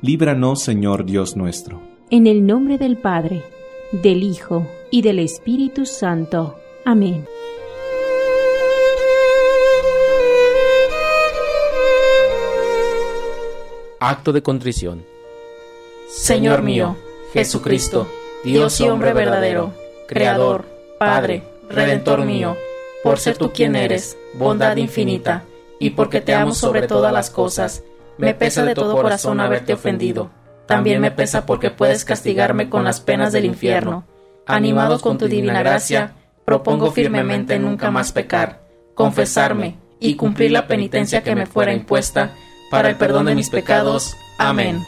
líbranos Señor Dios nuestro. En el nombre del Padre, del Hijo y del Espíritu Santo. Amén. Acto de contrición. Señor mío, Jesucristo, Dios y hombre verdadero, Creador, Padre, Redentor mío, por ser tú quien eres, bondad infinita, y porque te amo sobre todas las cosas, me pesa de todo corazón haberte ofendido. También me pesa porque puedes castigarme con las penas del infierno. Animado con tu divina gracia, propongo firmemente nunca más pecar, confesarme y cumplir la penitencia que me fuera impuesta para el perdón de mis pecados. Amén.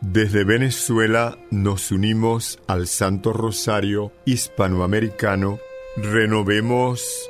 Desde Venezuela nos unimos al Santo Rosario Hispanoamericano. Renovemos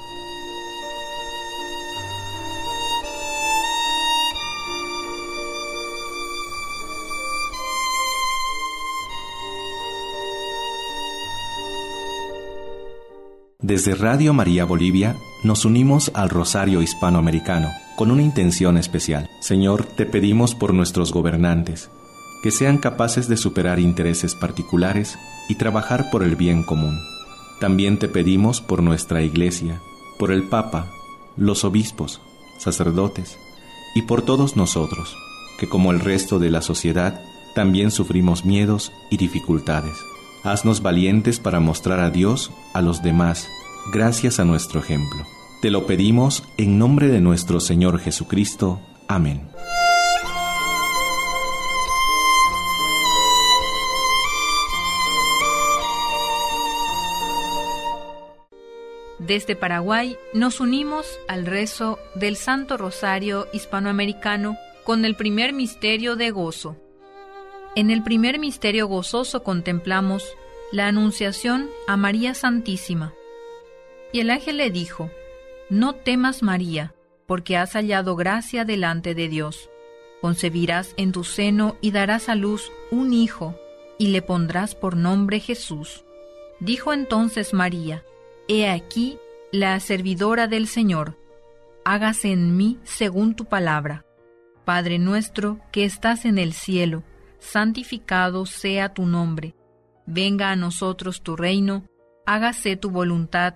Desde Radio María Bolivia nos unimos al Rosario Hispanoamericano con una intención especial. Señor, te pedimos por nuestros gobernantes, que sean capaces de superar intereses particulares y trabajar por el bien común. También te pedimos por nuestra Iglesia, por el Papa, los obispos, sacerdotes y por todos nosotros, que como el resto de la sociedad también sufrimos miedos y dificultades. Haznos valientes para mostrar a Dios a los demás gracias a nuestro ejemplo. Te lo pedimos en nombre de nuestro Señor Jesucristo. Amén. Desde Paraguay nos unimos al rezo del Santo Rosario Hispanoamericano con el primer misterio de gozo. En el primer misterio gozoso contemplamos la Anunciación a María Santísima. Y el ángel le dijo, No temas María, porque has hallado gracia delante de Dios. Concebirás en tu seno y darás a luz un hijo, y le pondrás por nombre Jesús. Dijo entonces María, He aquí la servidora del Señor, hágase en mí según tu palabra. Padre nuestro que estás en el cielo, santificado sea tu nombre. Venga a nosotros tu reino, hágase tu voluntad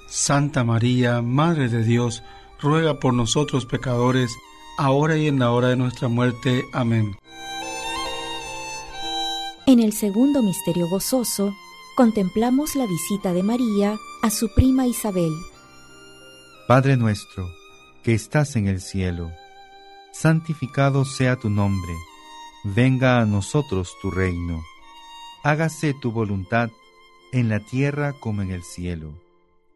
Santa María, Madre de Dios, ruega por nosotros pecadores, ahora y en la hora de nuestra muerte. Amén. En el segundo misterio gozoso, contemplamos la visita de María a su prima Isabel. Padre nuestro, que estás en el cielo, santificado sea tu nombre, venga a nosotros tu reino, hágase tu voluntad en la tierra como en el cielo.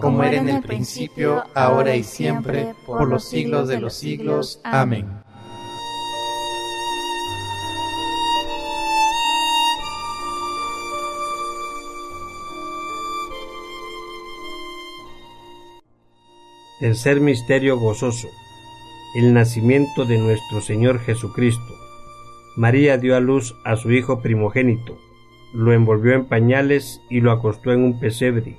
Como era en el principio, ahora y siempre, por los siglos de los siglos. Amén. Tercer misterio gozoso. El nacimiento de nuestro Señor Jesucristo. María dio a luz a su Hijo primogénito, lo envolvió en pañales y lo acostó en un pesebre,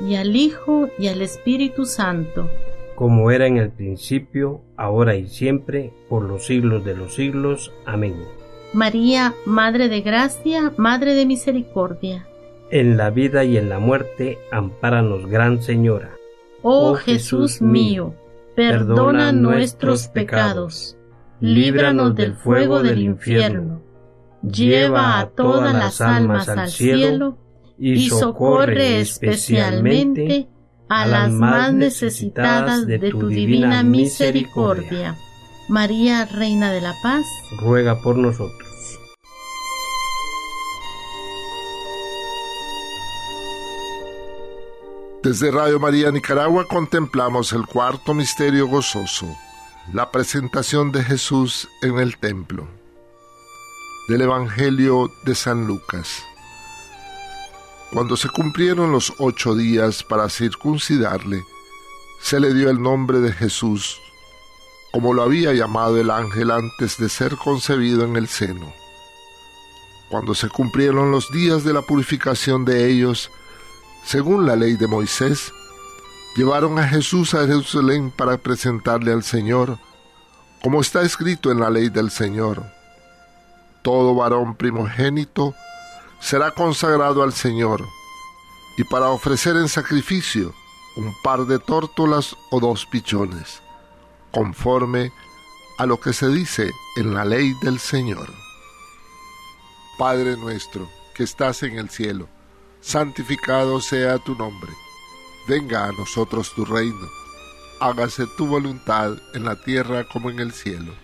y al Hijo, y al Espíritu Santo. Como era en el principio, ahora y siempre, por los siglos de los siglos. Amén. María, Madre de Gracia, Madre de Misericordia. En la vida y en la muerte, ampáranos, Gran Señora. Oh Jesús mío, perdona nuestros pecados, líbranos del fuego del infierno, lleva a todas las almas al cielo y socorre especialmente a las más necesitadas de tu divina misericordia. María, Reina de la Paz, ruega por nosotros. Desde Radio María Nicaragua contemplamos el cuarto misterio gozoso, la presentación de Jesús en el templo. Del Evangelio de San Lucas. Cuando se cumplieron los ocho días para circuncidarle, se le dio el nombre de Jesús, como lo había llamado el ángel antes de ser concebido en el seno. Cuando se cumplieron los días de la purificación de ellos, según la ley de Moisés, llevaron a Jesús a Jerusalén para presentarle al Señor, como está escrito en la ley del Señor. Todo varón primogénito será consagrado al Señor, y para ofrecer en sacrificio un par de tórtolas o dos pichones, conforme a lo que se dice en la ley del Señor. Padre nuestro, que estás en el cielo, santificado sea tu nombre. Venga a nosotros tu reino. Hágase tu voluntad en la tierra como en el cielo.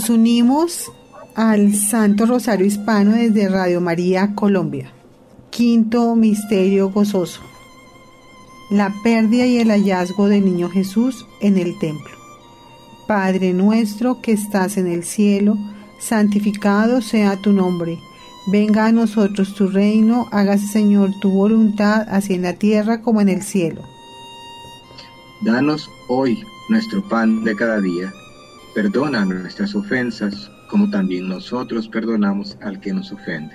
Nos unimos al Santo Rosario Hispano desde Radio María, Colombia. Quinto Misterio Gozoso. La pérdida y el hallazgo del niño Jesús en el templo. Padre nuestro que estás en el cielo, santificado sea tu nombre. Venga a nosotros tu reino, hágase Señor tu voluntad, así en la tierra como en el cielo. Danos hoy nuestro pan de cada día Perdona nuestras ofensas, como también nosotros perdonamos al que nos ofende.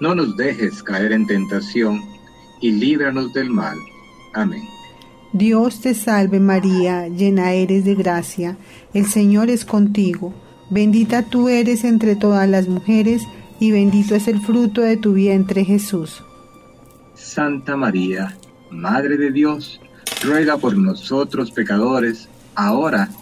No nos dejes caer en tentación, y líbranos del mal. Amén. Dios te salve María, llena eres de gracia, el Señor es contigo, bendita tú eres entre todas las mujeres, y bendito es el fruto de tu vientre Jesús. Santa María, Madre de Dios, ruega por nosotros pecadores, ahora y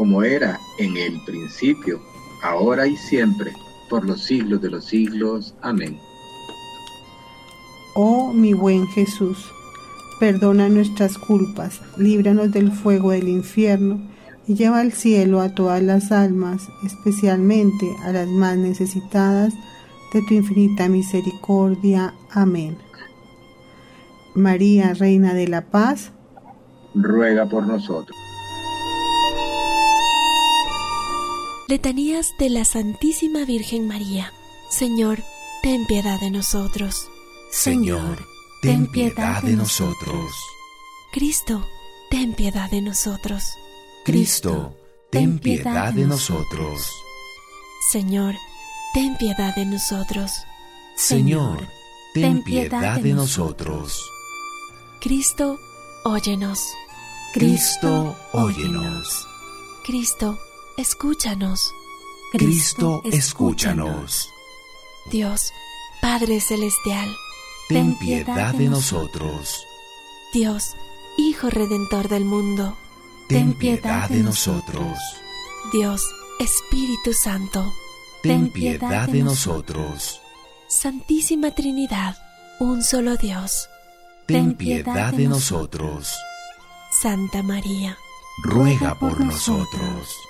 como era en el principio, ahora y siempre, por los siglos de los siglos. Amén. Oh mi buen Jesús, Perdona nuestras culpas, líbranos del fuego del infierno y lleva al cielo a todas las almas, especialmente a las más necesitadas de tu infinita misericordia. Amén. María, Reina de la Paz, ruega por nosotros. Letanías de la Santísima Virgen María. Señor, ten piedad de nosotros. Señor, ten piedad de nosotros. Cristo, ten piedad de nosotros. Cristo, ten piedad de nosotros. Señor, ten piedad de nosotros. Señor, ten piedad de nosotros. Cristo, óyenos. Cristo, óyenos. Cristo, escúchanos. Cristo, escúchanos. Dios, Padre Celestial, ten piedad de nosotros. Dios, Hijo Redentor del mundo, ten piedad de nosotros. Dios, Espíritu Santo, ten piedad de nosotros. Santísima Trinidad, un solo Dios, ten piedad de nosotros. Santa María, ruega por nosotros.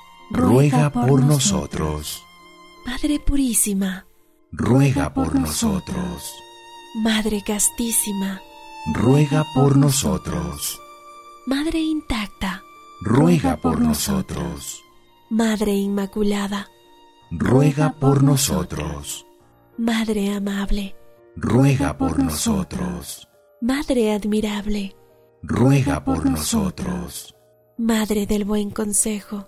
ruega por nosotros. Madre Purísima, ruega por nosotros. Madre castísima, ruega por nosotros. Madre intacta, ruega por nosotros. Madre inmaculada, ruega por nosotros. Madre amable, ruega por nosotros. Madre admirable, ruega por nosotros. Madre del buen consejo,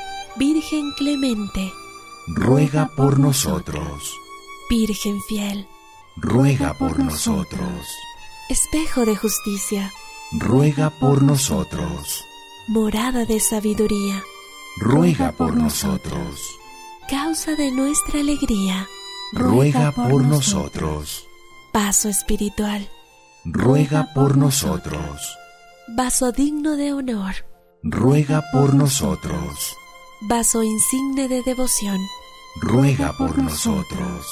Virgen clemente, ruega por nosotros. Virgen fiel, ruega por nosotros. Espejo de justicia, ruega por nosotros. morada de sabiduría. Ruega por nosotros. Causa de nuestra alegría. Ruega por nosotros. Paso espiritual. Ruega por nosotros. Vaso digno de honor. Ruega por nosotros. Vaso insigne de devoción. Ruega por nosotros.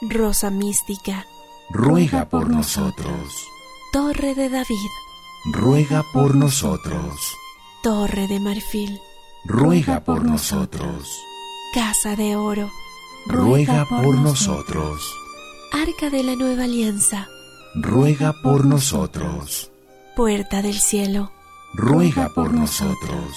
Rosa mística. Ruega por nosotros. Torre de David. Ruega por nosotros. Torre de marfil. Ruega por nosotros. Casa de oro. Ruega por nosotros. Arca de la nueva alianza. Ruega por nosotros. Puerta del cielo. Ruega por nosotros.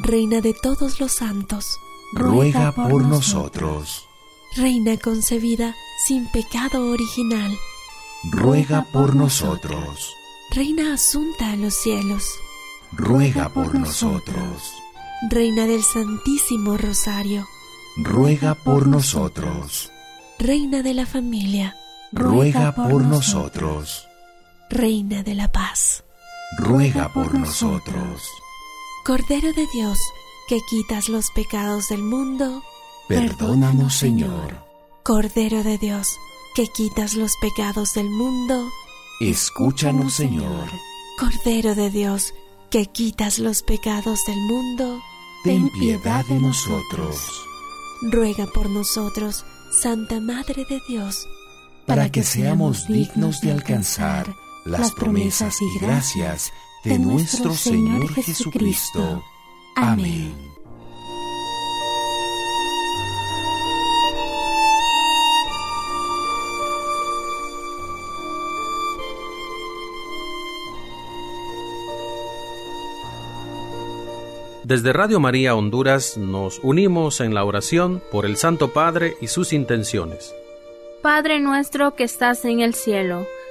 Reina de todos los santos. Ruega por nosotros. Reina concebida sin pecado original. Ruega por nosotros. Reina asunta a los cielos. Ruega por nosotros. Reina del Santísimo Rosario. Ruega por nosotros. Reina de la familia. Ruega por nosotros. Reina de la paz. Ruega por nosotros. Cordero de Dios, que quitas los pecados del mundo. Perdónanos, Señor. Cordero de Dios, que quitas los pecados del mundo. Escúchanos, Señor. Cordero de Dios, que quitas los pecados del mundo. Ten piedad de nosotros. Ruega por nosotros, Santa Madre de Dios, para que seamos dignos de alcanzar las promesas y gracias de nuestro Señor Jesucristo. Amén. Desde Radio María Honduras nos unimos en la oración por el Santo Padre y sus intenciones. Padre nuestro que estás en el cielo,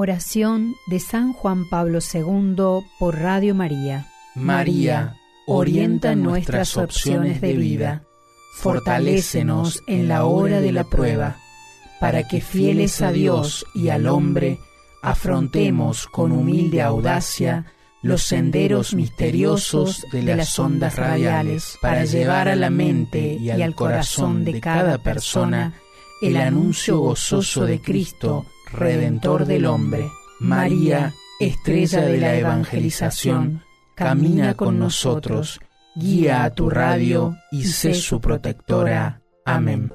Oración de San Juan Pablo II por Radio María. María, orienta nuestras opciones de vida, fortalécenos en la hora de la prueba, para que fieles a Dios y al hombre, afrontemos con humilde audacia los senderos misteriosos de las ondas radiales para llevar a la mente y al corazón de cada persona el anuncio gozoso de Cristo, Redentor del hombre. María, estrella de la evangelización, camina con nosotros, guía a tu radio y sé su protectora. Amén.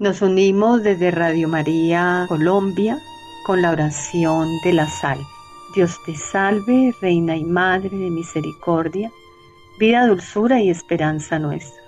Nos unimos desde Radio María Colombia con la oración de la salve. Dios te salve, Reina y Madre de Misericordia, vida, dulzura y esperanza nuestra.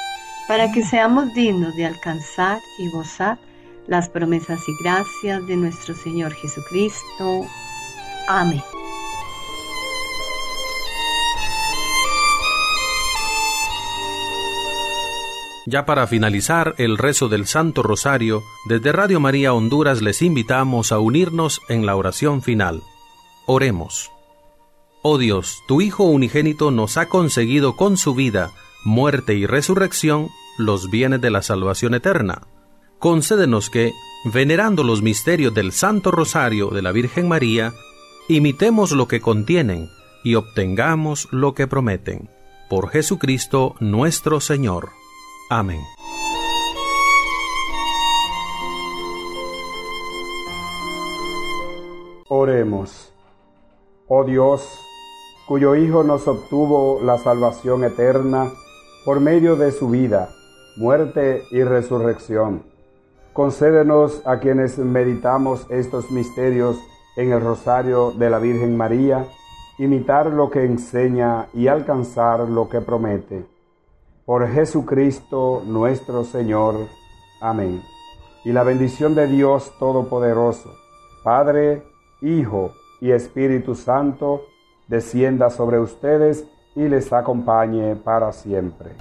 para que seamos dignos de alcanzar y gozar las promesas y gracias de nuestro Señor Jesucristo. Amén. Ya para finalizar el rezo del Santo Rosario, desde Radio María Honduras les invitamos a unirnos en la oración final. Oremos. Oh Dios, tu Hijo unigénito nos ha conseguido con su vida, muerte y resurrección los bienes de la salvación eterna. Concédenos que, venerando los misterios del Santo Rosario de la Virgen María, imitemos lo que contienen y obtengamos lo que prometen. Por Jesucristo nuestro Señor. Amén. Oremos. Oh Dios, cuyo Hijo nos obtuvo la salvación eterna por medio de su vida, muerte y resurrección. Concédenos a quienes meditamos estos misterios en el rosario de la Virgen María, imitar lo que enseña y alcanzar lo que promete por Jesucristo nuestro Señor. Amén. Y la bendición de Dios Todopoderoso, Padre, Hijo y Espíritu Santo, descienda sobre ustedes y les acompañe para siempre.